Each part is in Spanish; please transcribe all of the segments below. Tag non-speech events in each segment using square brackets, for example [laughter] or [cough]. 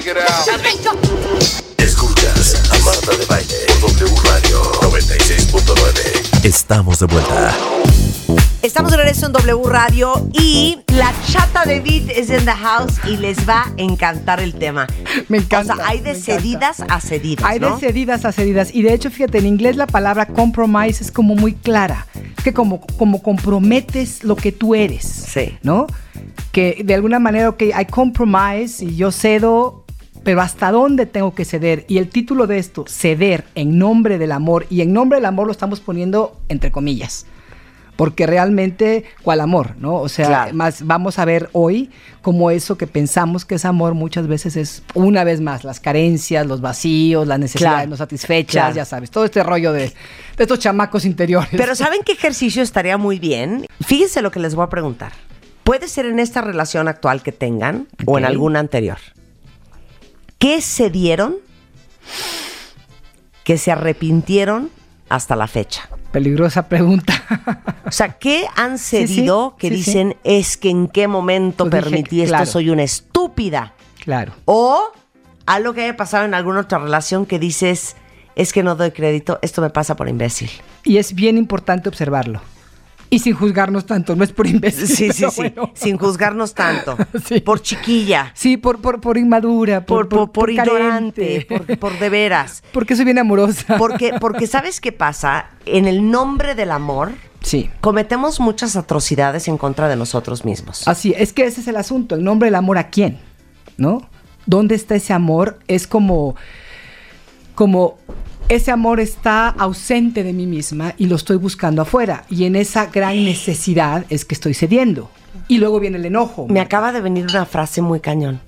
check it out. Escuchas a Marta de Baile por W Radio 96.9. Estamos de vuelta. Estamos de regreso en W Radio y la chata de Beat es en the house y les va a encantar el tema. Me encanta. O sea, hay de encanta. cedidas a cedidas, Hay ¿no? de cedidas a cedidas. Y de hecho, fíjate, en inglés la palabra compromise es como muy clara. Es que como, como comprometes lo que tú eres. Sí. ¿No? Que de alguna manera, ok, hay compromise y yo cedo, pero ¿hasta dónde tengo que ceder? Y el título de esto, ceder en nombre del amor. Y en nombre del amor lo estamos poniendo entre comillas. Porque realmente, ¿cuál amor? ¿No? O sea, Claro. más vamos a ver hoy como eso que pensamos que es amor muchas veces es, una vez más, las carencias, los vacíos, las necesidades Claro. no satisfechas, Claro. ya sabes, todo este rollo de, de estos chamacos interiores. Pero ¿saben qué ejercicio estaría muy bien? Fíjense lo que les voy a preguntar. Puede ser en esta relación actual que tengan o en alguna anterior. ¿Qué se dieron que se arrepintieron hasta la fecha? Peligrosa pregunta. O sea, ¿qué han Sí, sí, cedido que sí, dicen es que en qué momento Pues dije, permití esto, claro. soy una estúpida? claro. O algo que haya pasado en alguna otra relación que dices es que no doy crédito, esto me pasa por imbécil. Y es bien importante observarlo. Y sin juzgarnos tanto, no es por imbécil. Sí, sí, sí, bueno. sin juzgarnos tanto. [laughs] Sí. Por chiquilla, Sí, por, por, por inmadura, por, por, por ignorante, carente. por, por de veras. [laughs] Porque soy bien amorosa. Porque, porque ¿sabes qué pasa? En el nombre del amor, Sí. cometemos muchas atrocidades en contra de nosotros mismos. Así, es que ese es el asunto, el nombre del amor a quién, ¿no? ¿Dónde está ese amor? Es como, como ese amor está ausente de mí misma y lo estoy buscando afuera. Y en esa gran necesidad es que estoy cediendo. Y luego viene el enojo. Me acaba de venir una frase muy cañón.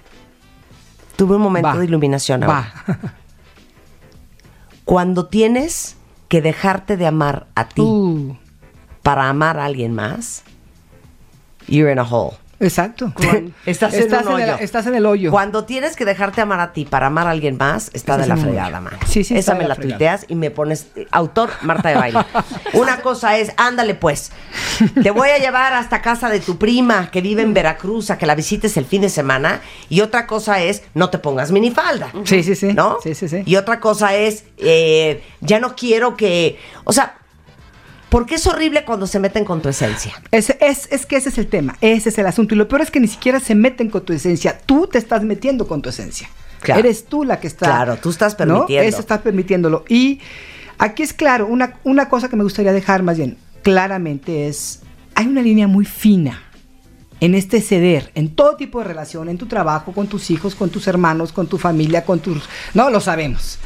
Tuve un momento Va. de iluminación ahora. Va. [laughs] Cuando tienes que dejarte de amar a ti Uh, para amar a alguien más, you're in a hole. Exacto. [laughs] Estás en un el, hoyo. estás en el hoyo. Cuando tienes que dejarte amar a ti para amar a alguien más, está Estás de la fregada, man. Sí, sí, Esa me la tuiteas y me pones eh, autor Marta de Baile. [laughs] Una cosa es, ándale pues, te voy a llevar hasta casa de tu prima que vive en Veracruz a que la visites el fin de semana. Y otra cosa es, no te pongas minifalda. Sí, sí, sí. ¿No? Sí, sí, sí. Y otra cosa es, eh, ya no quiero que, o sea, porque es horrible cuando se meten con tu esencia. Es, es, es que ese es el tema, ese es el asunto. Y lo peor es que ni siquiera se meten con tu esencia. Tú te estás metiendo con tu esencia. Claro. Eres tú la que está. Claro, tú estás ¿no? permitiendo. Eso estás permitiéndolo. Y aquí es claro, una, una cosa que me gustaría dejar más bien claramente es, hay una línea muy fina en este ceder, en todo tipo de relación, en tu trabajo, con tus hijos, con tus hermanos, con tu familia, con tus... No, lo sabemos.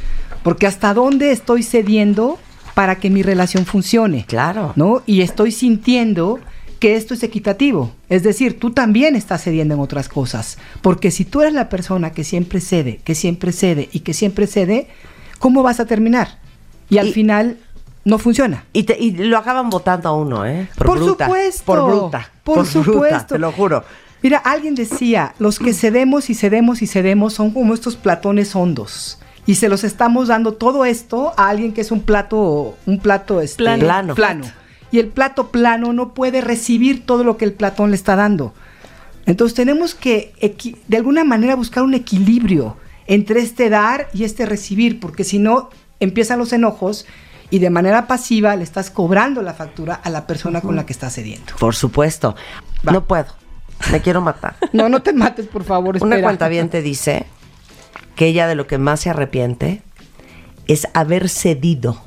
Porque hasta dónde estoy cediendo para que mi relación funcione. Claro. ¿no? Y estoy sintiendo que esto es equitativo. Es decir, tú también estás cediendo en otras cosas. Porque si tú eres la persona que siempre cede, que siempre cede y que siempre cede, ¿cómo vas a terminar? Y al Y- final no funciona. Y, te- y lo acaban votando a uno, ¿eh? Por bruta, supuesto. Por bruta. Por bruta, supuesto. te lo juro. Mira, alguien decía, los que cedemos y cedemos y cedemos son como estos platones hondos. Y se los estamos dando todo esto a alguien que es un plato, un plato este, Plano. plano. Y el plato plano no puede recibir todo lo que el platón le está dando. Entonces tenemos que de alguna manera buscar un equilibrio entre este dar y este recibir, porque si no empiezan los enojos y de manera pasiva le estás cobrando la factura a la persona con la que estás cediendo. Por supuesto. Va. No puedo. Me quiero matar. No, no te mates, por favor. Una cuenta bien te dice que ella de lo que más se arrepiente es haber cedido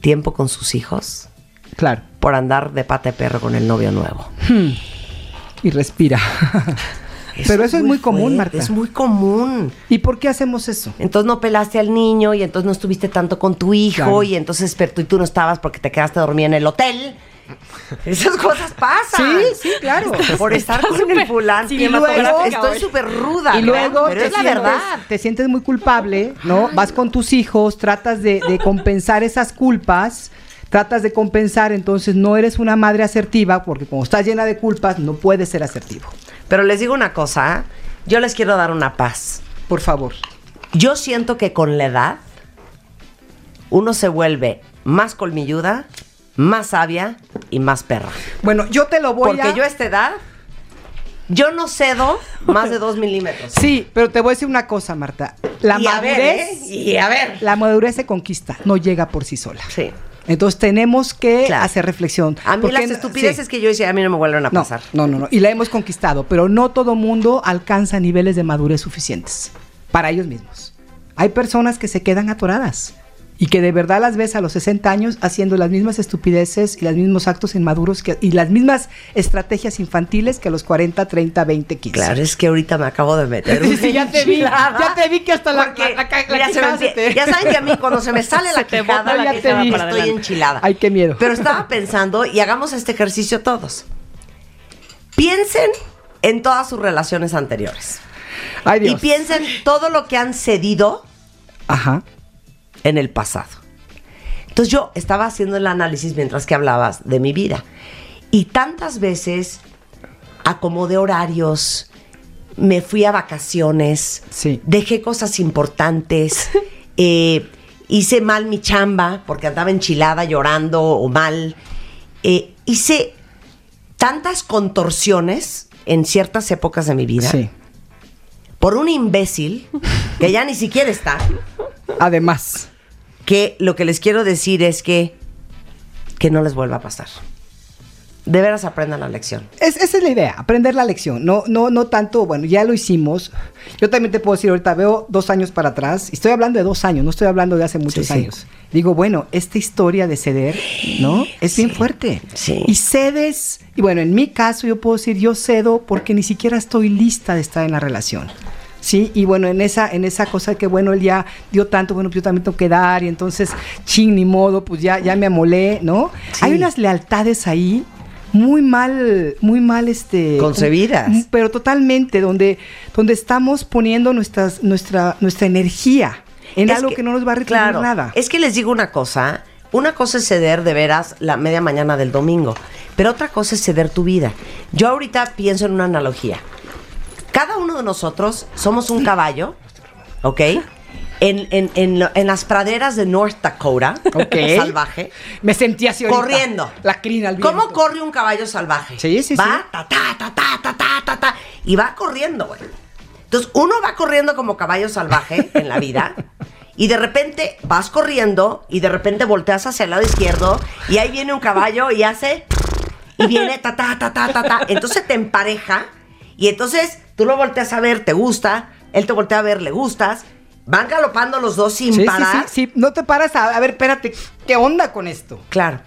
tiempo con sus hijos Claro. por andar de pata de perro con el novio nuevo. Y respira. [laughs] Pero eso es muy común, fuerte, Marta. Es muy común. ¿Y por qué hacemos eso? Entonces no pelaste al niño y entonces no estuviste tanto con tu hijo Claro. y entonces pero tú, y tú no estabas porque te quedaste dormida en el hotel. Esas cosas pasan. Sí, sí, claro. Por estar con el fulano. Y luego- estoy súper ruda. Y luego pero es la sientes- verdad. Te sientes muy culpable, ¿no? Vas con tus hijos, tratas de, de compensar esas culpas, tratas de compensar, entonces no eres una madre asertiva, porque como estás llena de culpas, no puedes ser asertivo. Pero les digo una cosa, yo les quiero dar una paz. Por favor. Yo siento que con la edad uno se vuelve más colmilluda, más sabia y más perra. Bueno, yo te lo voy Porque a... yo a esta edad Yo no cedo [laughs] más de dos milímetros. Sí, pero te voy a decir una cosa, Marta. La y a ver, madurez, ¿eh? Y a ver. la madurez se conquista, no llega por sí sola. Sí. Entonces tenemos que Claro. hacer reflexión. A mí Porque- las estupideces sí. que yo hice a mí no me vuelven a No, pasar. no, no, no. Y la hemos conquistado, pero no todo mundo alcanza niveles de madurez suficientes para ellos mismos. Hay personas que se quedan atoradas y que de verdad las ves a los 60 años haciendo las mismas estupideces y los mismos actos inmaduros que, y las mismas estrategias infantiles que a los 40, 30, 20, 15. Claro, es que ahorita me acabo de meter. [laughs] Sí, sí, ya te vi, ya te vi que hasta la- Porque, la- la- la mira, se me quijada se te- Ya saben que a mí cuando se me sale [laughs] la quijada, la quijada estoy adelante. enchilada. Ay, qué miedo. Pero estaba [laughs] pensando, y hagamos este ejercicio todos. Piensen en todas sus relaciones anteriores. Ay, Y Dios. piensen todo lo que han cedido Ajá. En el pasado. Entonces yo estaba haciendo el análisis mientras que hablabas de mi vida. Y tantas veces acomodé horarios, me fui a vacaciones, Sí. dejé cosas importantes, [laughs] eh, hice mal mi chamba porque andaba enchilada llorando o mal. Eh, hice tantas contorsiones en ciertas épocas de mi vida Sí. por un imbécil que ya ni siquiera está Además. que lo que les quiero decir es que que no les vuelva a pasar. De veras aprendan la lección. Es- esa es la idea, aprender la lección. No, no, no tanto, bueno, ya lo hicimos. Yo también te puedo decir ahorita, veo dos años para atrás, y estoy hablando de dos años, no estoy hablando de hace muchos sí. años. Digo, bueno, esta historia de ceder, ¿no? Es bien fuerte. sí. Y cedes, y bueno, en mi caso yo puedo decir, yo cedo porque ni siquiera estoy lista de estar en la relación. Sí, y bueno, en esa, en esa cosa que bueno, él ya dio tanto, bueno, pues yo también tengo que dar, y entonces, ching, ni modo, pues ya, ya me amolé, ¿no? Sí. Hay unas lealtades ahí muy mal, muy mal, este... Concebidas. como- Pero totalmente, donde, donde estamos poniendo nuestras, nuestra, nuestra energía en Es algo que, no nos va a claro, nada. Es que les digo una cosa. Una cosa es ceder de veras la media mañana del domingo, pero otra cosa es ceder tu vida. Yo ahorita pienso en una analogía. Cada uno de nosotros somos un caballo, ¿ok? En, en- en en las praderas de North Dakota, Ok. salvaje, Me sentí así ahorita. corriendo. La crina al ¿Cómo corre un caballo salvaje? Sí, sí, va, sí. ta, ta, ta, ta, ta, ta, ta, ta, y va corriendo, güey. Entonces, uno va corriendo como caballo salvaje en la vida, y de repente vas corriendo, y de repente volteas hacia el lado izquierdo, y ahí viene un caballo y hace, y viene ta, ta, ta, ta, ta, ta. Entonces te empareja, y entonces tú lo volteas a ver, te gusta, él te voltea a ver, le gustas, van galopando los dos sin Sí, sí, parar. sí, sí. No te paras a, a ver, espérate, ¿qué onda con esto? Claro.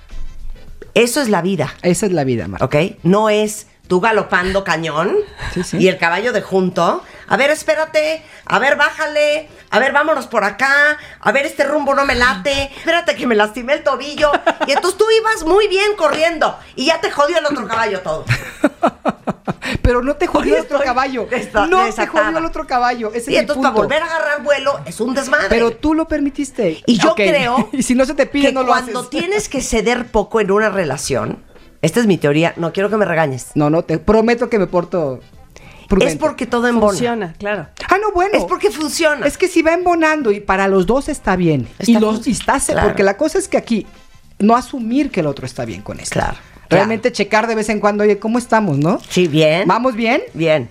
Eso es la vida. Esa es la vida, Marta. ¿ok? No es tú galopando cañón Sí, sí. y el caballo de junto. A ver, espérate, a ver, bájale, a ver, vámonos por acá, a ver, este rumbo no me late, espérate que me lastimé el tobillo. [laughs] Y entonces tú ibas muy bien corriendo y ya te jodió el otro caballo todo. [laughs] Pero no te jodió el otro caballo. desta- no te jodió el otro caballo. Ese Y es entonces para volver a agarrar vuelo es un desmadre. Pero tú lo permitiste. Y yo creo [laughs] y si no se te pide, que no lo cuando haces. tienes que ceder poco en una relación, esta es mi teoría, no quiero que me regañes. No, no, te prometo que me porto prudente. Es porque todo embona. Funciona, claro. Ah, no, bueno. Es porque funciona. Es que si va embonando y para los dos está bien. Está y los y claro. porque la cosa es que aquí no asumir que el otro está bien con esto. Claro, Realmente checar de vez en cuando, oye, ¿cómo estamos, no? Sí, bien. ¿Vamos bien? Bien.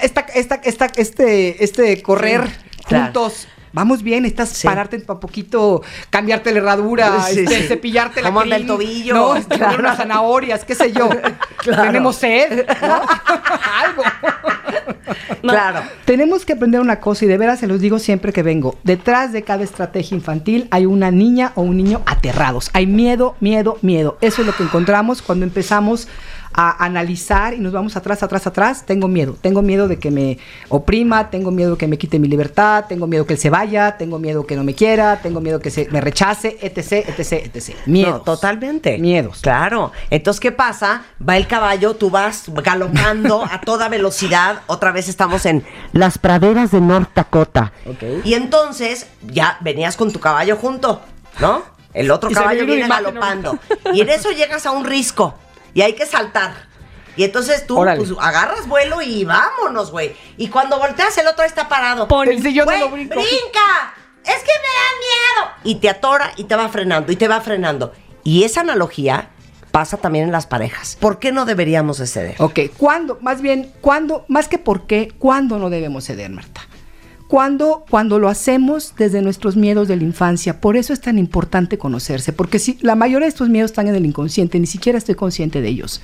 Esta, esta, esta, este, este correr Sí, claro. juntos. Vamos bien, estás Sí. pararte un poquito, cambiarte la herradura, Sí, este, sí. cepillarte la ¿Cómo anda crin, el tobillo? No, [laughs] Claro. unas zanahorias, qué sé yo. [laughs] Claro. Tenemos sed, ¿no? [laughs] Algo. Claro. Tenemos que aprender una cosa y de veras se los digo siempre que vengo. Detrás de cada estrategia infantil hay una niña o un niño aterrados. Hay miedo, miedo, miedo. Eso es lo que encontramos cuando empezamos a analizar y nos vamos atrás, atrás, atrás. Tengo miedo. Tengo miedo de que me oprima, tengo miedo de que me quite mi libertad, tengo miedo que él se vaya, tengo miedo que no me quiera, tengo miedo que se me rechace, etc, etc, etc. Miedos. No, totalmente. Miedos. Claro. Entonces, ¿qué pasa? Va el caballo, tú vas galopando a toda velocidad. Otra vez estamos en las praderas de North Dakota. Y entonces, ya venías con tu caballo junto, ¿no? El otro Y caballo viene galopando. Y en eso llegas a un risco. Y hay que saltar. Y entonces tú Órale. pues, agarras vuelo y vámonos, güey. Y cuando volteas, el otro está parado. Pon- El sillón no brinco. ¡Brinca! Es que me da miedo. Y te atora y te va frenando y te va frenando. Y esa analogía pasa también en las parejas. ¿Por qué no deberíamos de ceder? Ok, ¿cuándo? Más bien, ¿cuándo? Más que por qué, ¿cuándo no debemos ceder, Marta? Cuando, cuando lo hacemos desde nuestros miedos de la infancia. Por eso es tan importante conocerse, porque si la mayoría de estos miedos están en el inconsciente, ni siquiera estoy consciente de ellos.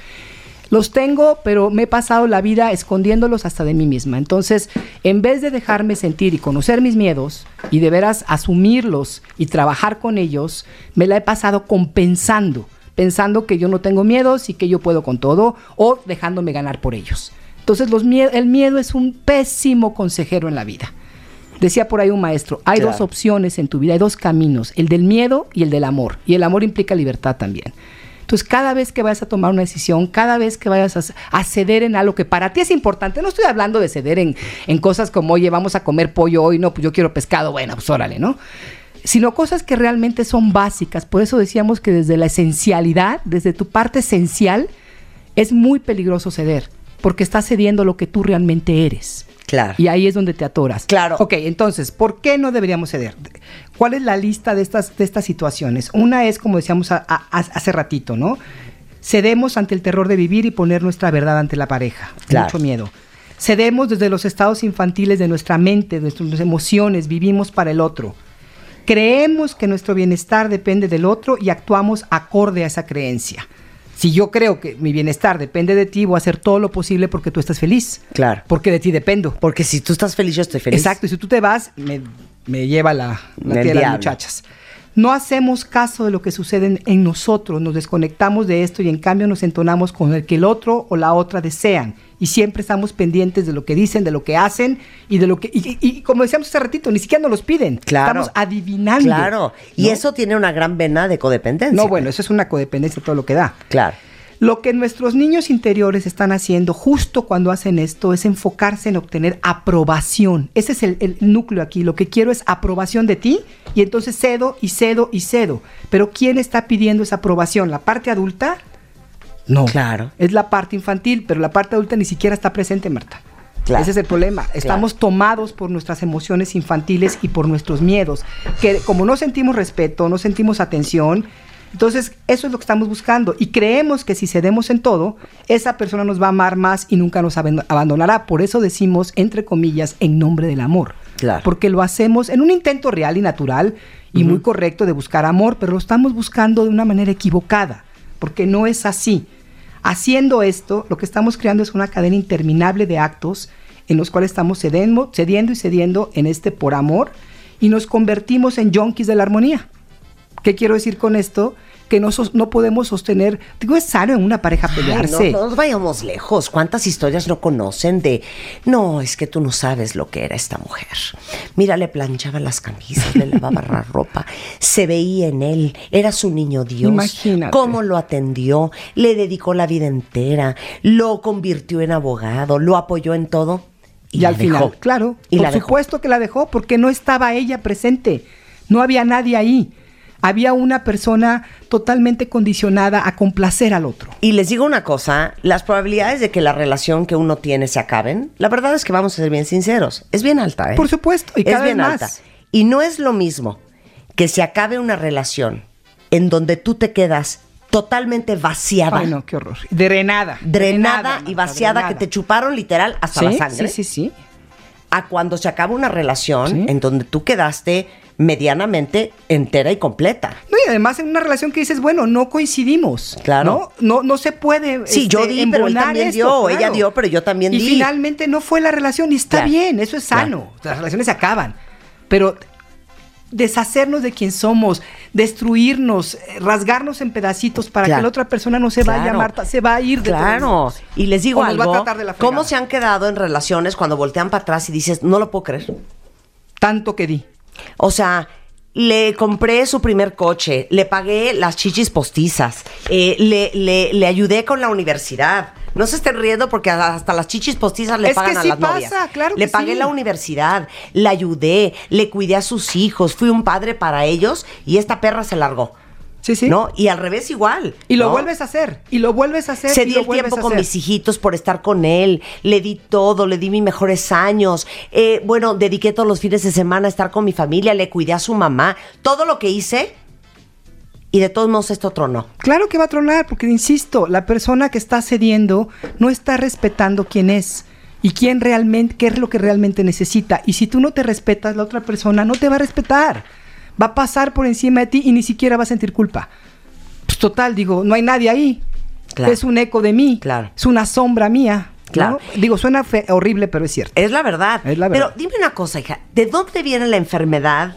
Los tengo, pero me he pasado la vida escondiéndolos hasta de mí misma. Entonces, en vez de dejarme sentir y conocer mis miedos y de veras asumirlos y trabajar con ellos, me la he pasado compensando, pensando que yo no tengo miedos y que yo puedo con todo o dejándome ganar por ellos. Entonces, el miedo es un pésimo consejero en la vida. Decía por ahí un maestro, hay dos opciones en tu vida, hay dos caminos, el del miedo y el del amor. Y el amor implica libertad también. Entonces, cada vez que vayas a tomar una decisión, cada vez que vayas a, ceder en algo que para ti es importante, no estoy hablando de ceder en, en cosas como, oye, vamos a comer pollo hoy, no, pues yo quiero pescado, bueno, pues órale, ¿no? Sino cosas que realmente son básicas. Por eso decíamos que desde la esencialidad, desde tu parte esencial, es muy peligroso ceder, porque estás cediendo lo que tú realmente eres. Claro. Y ahí es donde te atoras. Claro. Ok, entonces, ¿por qué no deberíamos ceder? ¿Cuál es la lista de estas, de estas situaciones? Una es, como decíamos hace ratito, ¿no? Cedemos ante el terror de vivir y poner nuestra verdad ante la pareja. Mucho miedo. Cedemos desde los estados infantiles de nuestra mente, de nuestras emociones, vivimos para el otro. Creemos que nuestro bienestar depende del otro y actuamos acorde a esa creencia si yo creo que mi bienestar depende de ti, voy a hacer todo lo posible porque tú estás feliz. Claro. Porque de ti dependo. Porque si tú estás feliz, yo estoy feliz. Exacto. Y si tú te vas, me, lleva la, la tía de las muchachas. No hacemos caso de lo que sucede en nosotros, nos desconectamos de esto y en cambio nos entonamos con el que el otro o la otra desean y siempre estamos pendientes de lo que dicen, de lo que hacen y de lo que y, como decíamos hace ratito, ni siquiera nos los piden. Claro. Estamos adivinando. Claro. Y eso tiene una gran vena de codependencia. No, bueno, eso es una codependencia todo lo que da. Claro. Lo que nuestros niños interiores están haciendo justo cuando hacen esto es enfocarse en obtener aprobación. Ese es el, el, núcleo aquí. Lo que quiero es aprobación de ti y entonces cedo y cedo y cedo. Pero ¿quién está pidiendo esa aprobación? ¿La parte adulta? No. Claro. Es la parte infantil, pero la parte adulta ni siquiera está presente, Marta. Claro. Ese es el problema. Estamos tomados por nuestras emociones infantiles y por nuestros miedos, que como no sentimos respeto, no sentimos atención, entonces eso es lo que estamos buscando y creemos que si cedemos en todo, esa persona nos va a amar más y nunca nos abandonará. Por eso decimos, entre comillas, en nombre del amor. Claro. Porque lo hacemos en un intento real y natural y muy correcto de buscar amor, pero lo estamos buscando de una manera equivocada, porque no es así. Haciendo esto, lo que estamos creando es una cadena interminable de actos en los cuales estamos cediendo, cediendo y cediendo en este por amor y nos convertimos en junkies de la armonía. ¿Qué quiero decir con esto? Que no, no podemos sostener. Digo, es sano en una pareja pelearse. no, nos vayamos lejos. ¿Cuántas historias no conocen de, no, es que tú no sabes lo que era esta mujer? Mira, le planchaba las camisas, le lavaba la [laughs] ropa, se veía en él, era su niño Dios. Imagínate. Cómo lo atendió, le dedicó la vida entera, lo convirtió en abogado, lo apoyó en todo. Y, al final, claro, y por supuesto que la dejó porque no estaba ella presente, no había nadie ahí había una persona totalmente condicionada a complacer al otro. Y les digo una cosa, las probabilidades de que la relación que uno tiene se acaben, la verdad es que vamos a ser bien sinceros, es bien alta. ¿eh? Por supuesto, y cada es bien alta. Y no es lo mismo que se acabe una relación en donde tú te quedas totalmente vaciada. Ay, no, qué horror. Drenada. Drenada, y vaciada que te chuparon literal hasta la sangre. Sí, sí, sí. A cuando se acaba una relación en donde tú quedaste medianamente entera y completa. No, y además en una relación que dices, bueno, no coincidimos. Claro. No, no, se puede. Sí, yo este, di, pero él también dio, ella dio, pero yo también y di. Y finalmente no fue la relación, y está bien, eso es sano. Las relaciones se acaban. Pero deshacernos de quien somos, destruirnos, eh, rasgarnos en pedacitos para que la otra persona no se vaya, Marta, se va a ir de Claro. Y les digo algo, ¿cómo se han quedado en relaciones cuando voltean para atrás y dices, no lo puedo creer? Tanto que di. O sea, le compré su primer coche, le pagué las chichis postizas, eh, le, le, le, ayudé con la universidad. No se estén riendo porque hasta las chichis postizas le pagan a las pasa, Claro le pagué la universidad, le ayudé, le cuidé a sus hijos, fui un padre para ellos y esta perra se largó. Sí, sí. ¿No? Y al revés igual. Y lo vuelves a hacer. Y lo vuelves a hacer. Se di el tiempo con mis hijitos por estar con él. Le di todo, le di mis mejores años. Eh, bueno, dediqué todos los fines de semana a estar con mi familia, le cuidé a su mamá. Todo lo que hice. y de todos modos esto tronó. Claro que va a tronar, porque insisto, la persona que está cediendo no está respetando quién es y quién realmente, qué es lo que realmente necesita. Y si tú no te respetas, la otra persona no te va a respetar. Va a pasar por encima de ti y ni siquiera va a sentir culpa. Pues total, digo, no hay nadie ahí. Claro. Es un eco de mí. Claro. Es una sombra mía. ¿no? Claro. Digo, suena fe- horrible, pero es cierto. Es la verdad. Es la verdad. Pero dime una cosa, hija, ¿de dónde viene la enfermedad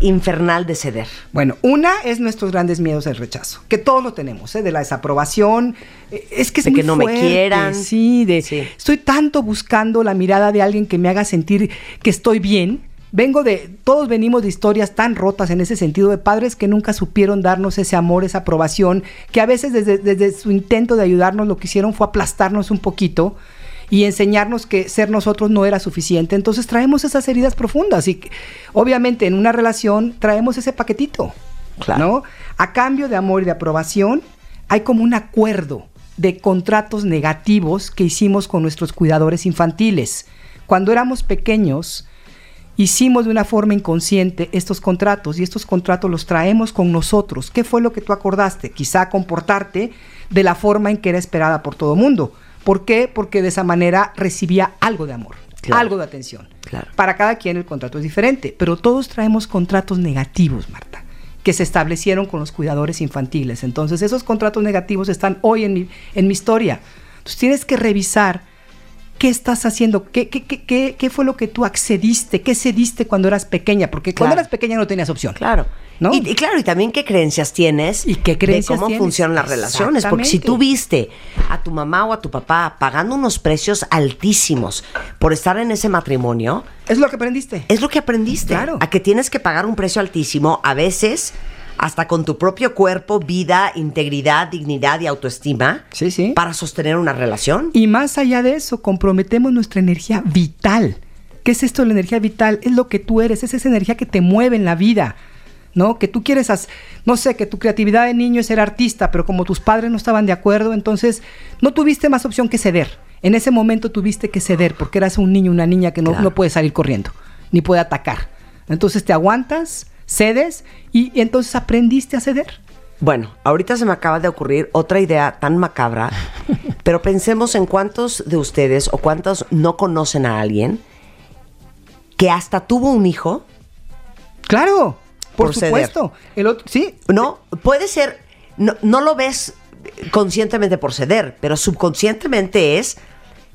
infernal de ceder? Bueno, una es nuestros grandes miedos al rechazo, que todos lo tenemos, ¿eh? de la desaprobación. eh, Es que es De muy que no me quieran. Sí, de Sí. estoy tanto buscando la mirada de alguien que me haga sentir que estoy bien. Vengo de, todos venimos de historias tan rotas en ese sentido, de padres que nunca supieron darnos ese amor, esa aprobación, que a veces desde, desde su intento de ayudarnos lo que hicieron fue aplastarnos un poquito y enseñarnos que ser nosotros no era suficiente. Entonces traemos esas heridas profundas y obviamente en una relación traemos ese paquetito. Claro. ¿no? A cambio de amor y de aprobación, hay como un acuerdo de contratos negativos que hicimos con nuestros cuidadores infantiles. Cuando éramos pequeños, hicimos de una forma inconsciente estos contratos y estos contratos los traemos con nosotros. ¿Qué fue lo que tú acordaste? Quizá comportarte de la forma en que era esperada por todo mundo. ¿Por qué? Porque de esa manera recibía algo de amor, Claro. algo de atención. Claro. Para cada quien el contrato es diferente, pero todos traemos contratos negativos, Marta, que se establecieron con los cuidadores infantiles. Entonces, esos contratos negativos están hoy en mi, en mi historia. Entonces, tienes que revisar qué estás haciendo, qué, qué, qué, qué, qué fue lo que tú accediste, qué cediste cuando eras pequeña, porque cuando eras pequeña no tenías opción. Claro. ¿No? Y, y claro, y también qué creencias tienes ¿Y qué creencias de cómo tienes? funcionan las relaciones. Porque si tú viste a tu mamá o a tu papá pagando unos precios altísimos por estar en ese matrimonio, Es lo que aprendiste. es lo que aprendiste. Claro. A que tienes que pagar un precio altísimo, a veces hasta con tu propio cuerpo, vida, integridad, dignidad y autoestima, Sí, sí. para sostener una relación. Y más allá de eso, comprometemos nuestra energía vital. ¿Qué es esto de la energía vital? Es lo que tú eres, es esa energía que te mueve en la vida. ¿No? Que tú quieres, hac- no sé, que tu creatividad de niño es ser artista, pero como tus padres no estaban de acuerdo, entonces no tuviste más opción que ceder. En ese momento tuviste que ceder porque eras un niño, una niña que no, Claro. no puede salir corriendo, ni puede atacar. Entonces te aguantas, cedes y, y entonces aprendiste a ceder. Bueno, ahorita se me acaba de ocurrir otra idea tan macabra, [laughs] pero pensemos en cuántos de ustedes o cuántos no conocen a alguien que hasta tuvo un hijo, Claro, por, Por supuesto. El otro, sí, ¿no? Puede ser, no, no lo ves conscientemente por ceder, pero subconscientemente es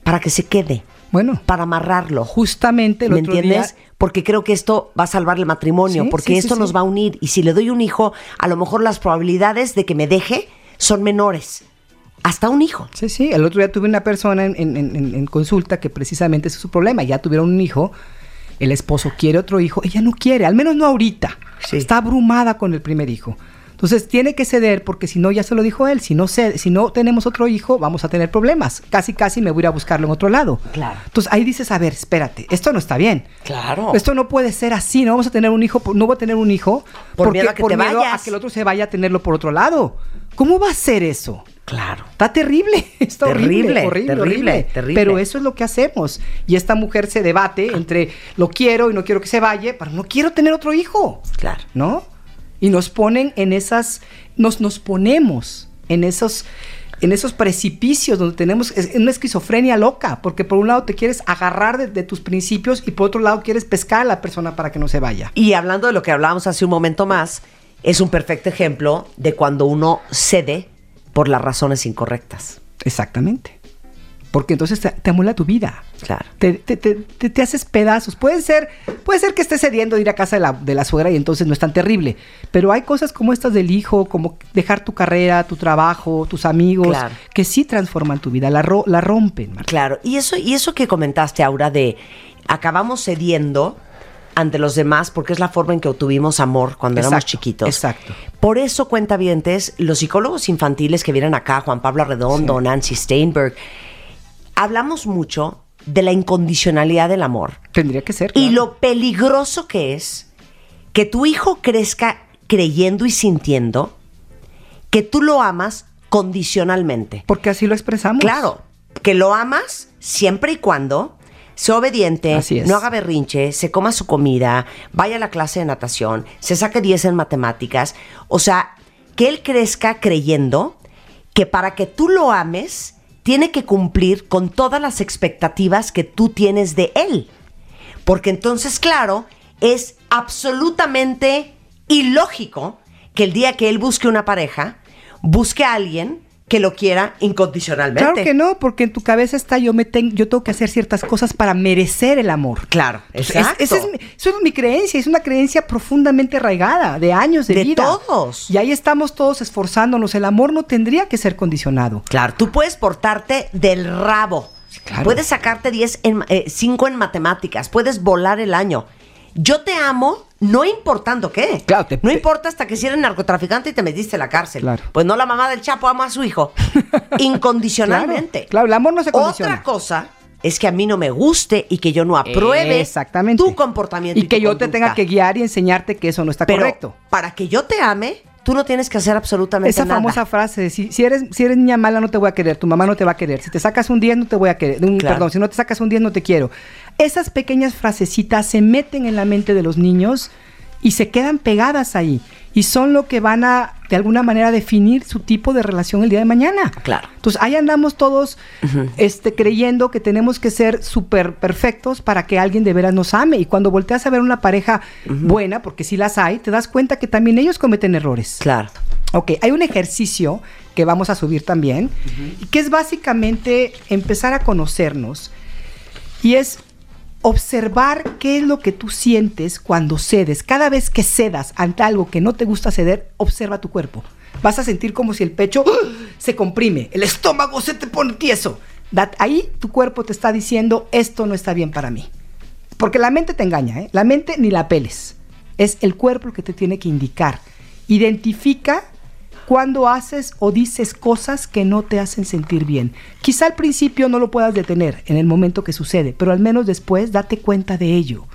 para que se quede, bueno, para amarrarlo. justamente el ¿Me otro entiendes? día Porque creo que esto va a salvar el matrimonio, Sí, porque sí, esto sí. nos va a unir. Y si le doy un hijo, a lo mejor las probabilidades de que me deje son menores. Hasta un hijo. Sí, sí. El otro día tuve una persona en, en- en- en consulta que precisamente ese es su problema. Ya tuvieron un hijo, el esposo quiere otro hijo, ella no quiere, al menos no ahorita. Sí. Está abrumada con el primer hijo. Entonces tiene que ceder porque si no, ya se lo dijo él, si no, cede- si no tenemos otro hijo, vamos a tener problemas. Casi, casi me voy a ir a buscarlo en otro lado. Claro. Entonces ahí dices, a ver, espérate, esto no está bien. Claro. Esto no puede ser así, no vamos a tener un hijo, no voy a tener un hijo Por miedo a que te miedo vayas. a que el otro se vaya a tenerlo por otro lado. ¿Cómo va a ser eso? Claro. Está terrible, [laughs] está Terrible, horrible, horrible, terrible, horrible. terrible. Pero eso es lo que hacemos. Y esta mujer se debate entre lo quiero y no quiero que se vaya, pero no quiero tener otro hijo, Claro. ¿no? Y nos ponen en esas, nos, nos ponemos en esos, en esos precipicios donde tenemos es una esquizofrenia loca, porque por un lado te quieres agarrar de, de tus principios y por otro lado quieres pescar a la persona para que no se vaya. Y hablando de lo que hablábamos hace un momento más, es un perfecto ejemplo de cuando uno cede por las razones incorrectas. Exactamente. Porque entonces te, te amula tu vida. Claro. Te, te- te- te- te haces pedazos. Puede ser, puede ser que estés cediendo de ir a casa de la, de la suegra y entonces no es tan terrible. Pero hay cosas como estas del hijo, como dejar tu carrera, tu trabajo, tus amigos, Claro. que sí transforman tu vida, la, ro- la rompen. Marta. Claro. Y eso, y eso que comentaste, Aura, de acabamos cediendo ante los demás porque es la forma en que obtuvimos amor cuando éramos chiquitos. exacto. Por eso, cuentavientes, los psicólogos infantiles que vienen acá, Juan Pablo Arredondo, Nancy Steinberg, hablamos mucho de la incondicionalidad del amor. Tendría que ser. Y lo peligroso que es que tu hijo crezca creyendo y sintiendo que tú lo amas condicionalmente. Porque así lo expresamos. Claro, que lo amas siempre y cuando sea obediente, no haga berrinche, se coma su comida, vaya a la clase de natación, se saque 10 en matemáticas. O sea, que él crezca creyendo que para que tú lo ames, tiene que cumplir con todas las expectativas que tú tienes de él. Porque entonces, claro, es absolutamente ilógico que el día que él busque una pareja, busque a alguien que lo quiera incondicionalmente. Claro que no, porque en tu cabeza está yo me tengo, yo tengo que hacer ciertas cosas para merecer el amor. Claro, Es- exacto. esa es mi, eso es mi creencia, es una creencia profundamente arraigada, de años de, De vida. todos. Y ahí estamos todos esforzándonos. El amor no tendría que ser condicionado. Claro, tú puedes portarte del rabo. claro. Puedes sacarte 10 en 5 en matemáticas, puedes volar el año. Yo te amo, no importando qué. Claro, te- no importa hasta que si eres narcotraficante y te metiste a la cárcel. Claro. Pues no la mamá del Chapo ama a su hijo. [laughs] Incondicionalmente. Claro, claro, el amor no se condiciona. Otra cosa es que a mí no me guste y que yo no apruebe Exactamente. tu comportamiento. Y que tu yo te tenga que guiar y enseñarte que eso no está Pero correcto. para que yo te ame, tú no tienes que hacer absolutamente Esa nada. famosa frase, de, si, si eres, si eres niña mala no te voy a querer, tu mamá no te va a querer, si te sacas un 10 no te voy a querer, un- Claro. perdón, si no te sacas un 10 no te quiero. Esas pequeñas frasecitas se meten en la mente de los niños y se quedan pegadas ahí y son lo que van a de alguna manera definir su tipo de relación el día de mañana. Claro. Entonces ahí andamos todos este, creyendo que tenemos que ser súper perfectos para que alguien de veras nos ame. Y cuando volteas a ver una pareja buena, porque si las hay, te das cuenta que también ellos cometen errores. Claro. Ok, hay un ejercicio que vamos a subir también, que es básicamente empezar a conocernos y es observar qué es lo que tú sientes cuando cedes. Cada vez que cedas ante algo que no te gusta ceder, observa tu cuerpo. Vas a sentir como si el pecho ¡ah! se comprime, el estómago se te pone tieso. Ahí tu cuerpo te está diciendo, esto no está bien para mí. Porque la mente te engaña, ¿eh? La mente ni la peles. Es el cuerpo el que te tiene que indicar. Identifica cuando haces o dices cosas que no te hacen sentir bien. Quizá al principio no lo puedas detener en el momento que sucede, pero al menos después date cuenta de ello.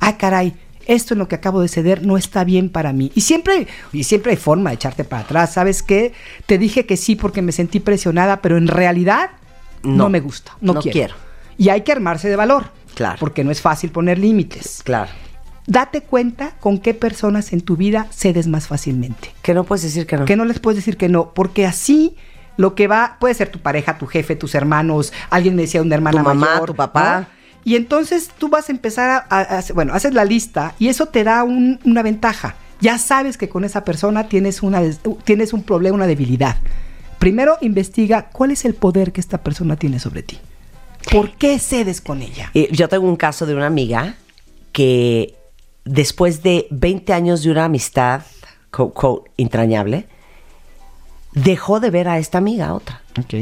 Ah, caray, esto en lo que acabo de ceder no está bien para mí. Y siempre, y siempre hay forma de echarte para atrás. ¿Sabes qué? Te dije que sí porque me sentí presionada, pero en realidad no, No, me gusta. No, no quiero. quiero. Y hay que armarse de valor. Claro. Porque no es fácil poner límites. Claro. Date cuenta con qué personas en tu vida cedes más fácilmente. Que no puedes decir que no. Que no les puedes decir que no, porque así lo que va, puede ser tu pareja, tu jefe, tus hermanos, alguien me decía una hermana Tu mamá, mayor, tu papá. ¿no? Y entonces tú vas a empezar a, a- a- bueno, haces la lista y eso te da un- una ventaja. Ya sabes que con esa persona tienes, una, tienes un problema, una debilidad. Primero investiga cuál es el poder que esta persona tiene sobre ti. ¿Por qué cedes con ella? Y yo tengo un caso de una amiga que después de 20 años de una amistad, quote, quote, entrañable, dejó de ver a esta amiga, a otra. Ok.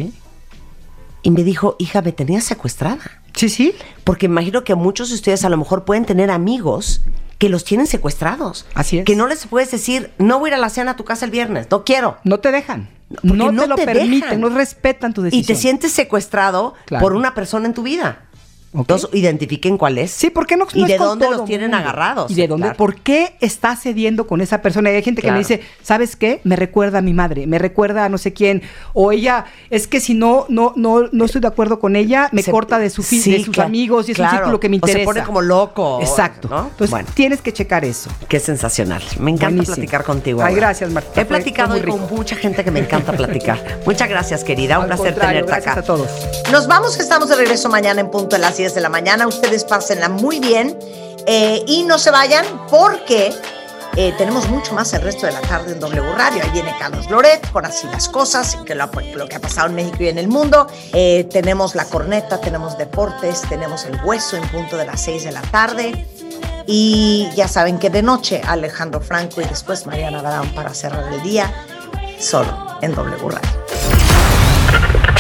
Y me dijo, hija, me tenías secuestrada. Sí, sí. Porque imagino que muchos de ustedes a lo mejor pueden tener amigos que los tienen secuestrados. Así es. Que no les puedes decir, no voy a ir a la cena a tu casa el viernes, no quiero. No te dejan. Porque No, no te lo te permiten, dejan. no respetan tu Y decisión. te sientes secuestrado Claro. por una persona en tu vida. Entonces, identifiquen cuál es. Sí, ¿por qué no? ¿Y no es de dónde los tienen mundo? agarrados? ¿Y de dónde? Claro. ¿Por qué estás cediendo con esa persona? Y hay gente que me dice, ¿sabes qué? Me recuerda a mi madre, me recuerda a no sé quién. O ella, es que si no, no, no, no estoy de acuerdo con ella, me Se- corta de, su sí, de sus claro, amigos y es un círculo que me O se interesa. pone como loco, Exacto. ¿no? Entonces Bueno. tienes que checar eso. Qué sensacional. Me encanta Buenísimo. platicar contigo. Ay, ahora. gracias, Marta. He platicado hoy con mucha gente que me encanta [laughs] platicar. Muchas gracias, querida. Un Al placer tenerte gracias acá. a todos. Nos vamos, que estamos de regreso mañana en punto de las 10 de la mañana. Ustedes pásenla muy bien eh, y no se vayan porque eh, tenemos mucho más el resto de la tarde en W Radio. Ahí viene Carlos Loret con Así las Cosas, lo que ha pasado en México y en el mundo. Eh, tenemos La Corneta, tenemos Deportes, tenemos El Hueso en punto de las 6 de la tarde. Y ya saben que de noche Alejandro Franco y después Mariana Barán para cerrar el día solo en W Radio.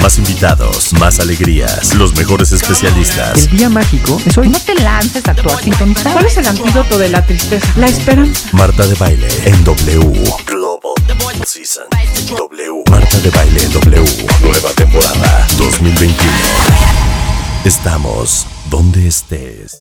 Más invitados, más alegrías, los mejores especialistas. El día mágico es hoy. No te lances a actuar sintonizado. ¿Cuál es el antídoto de la tristeza? La esperanza. Marta de Baile en W. Global Season. W. Marta de Baile W. Nueva temporada 2021. Estamos donde estés.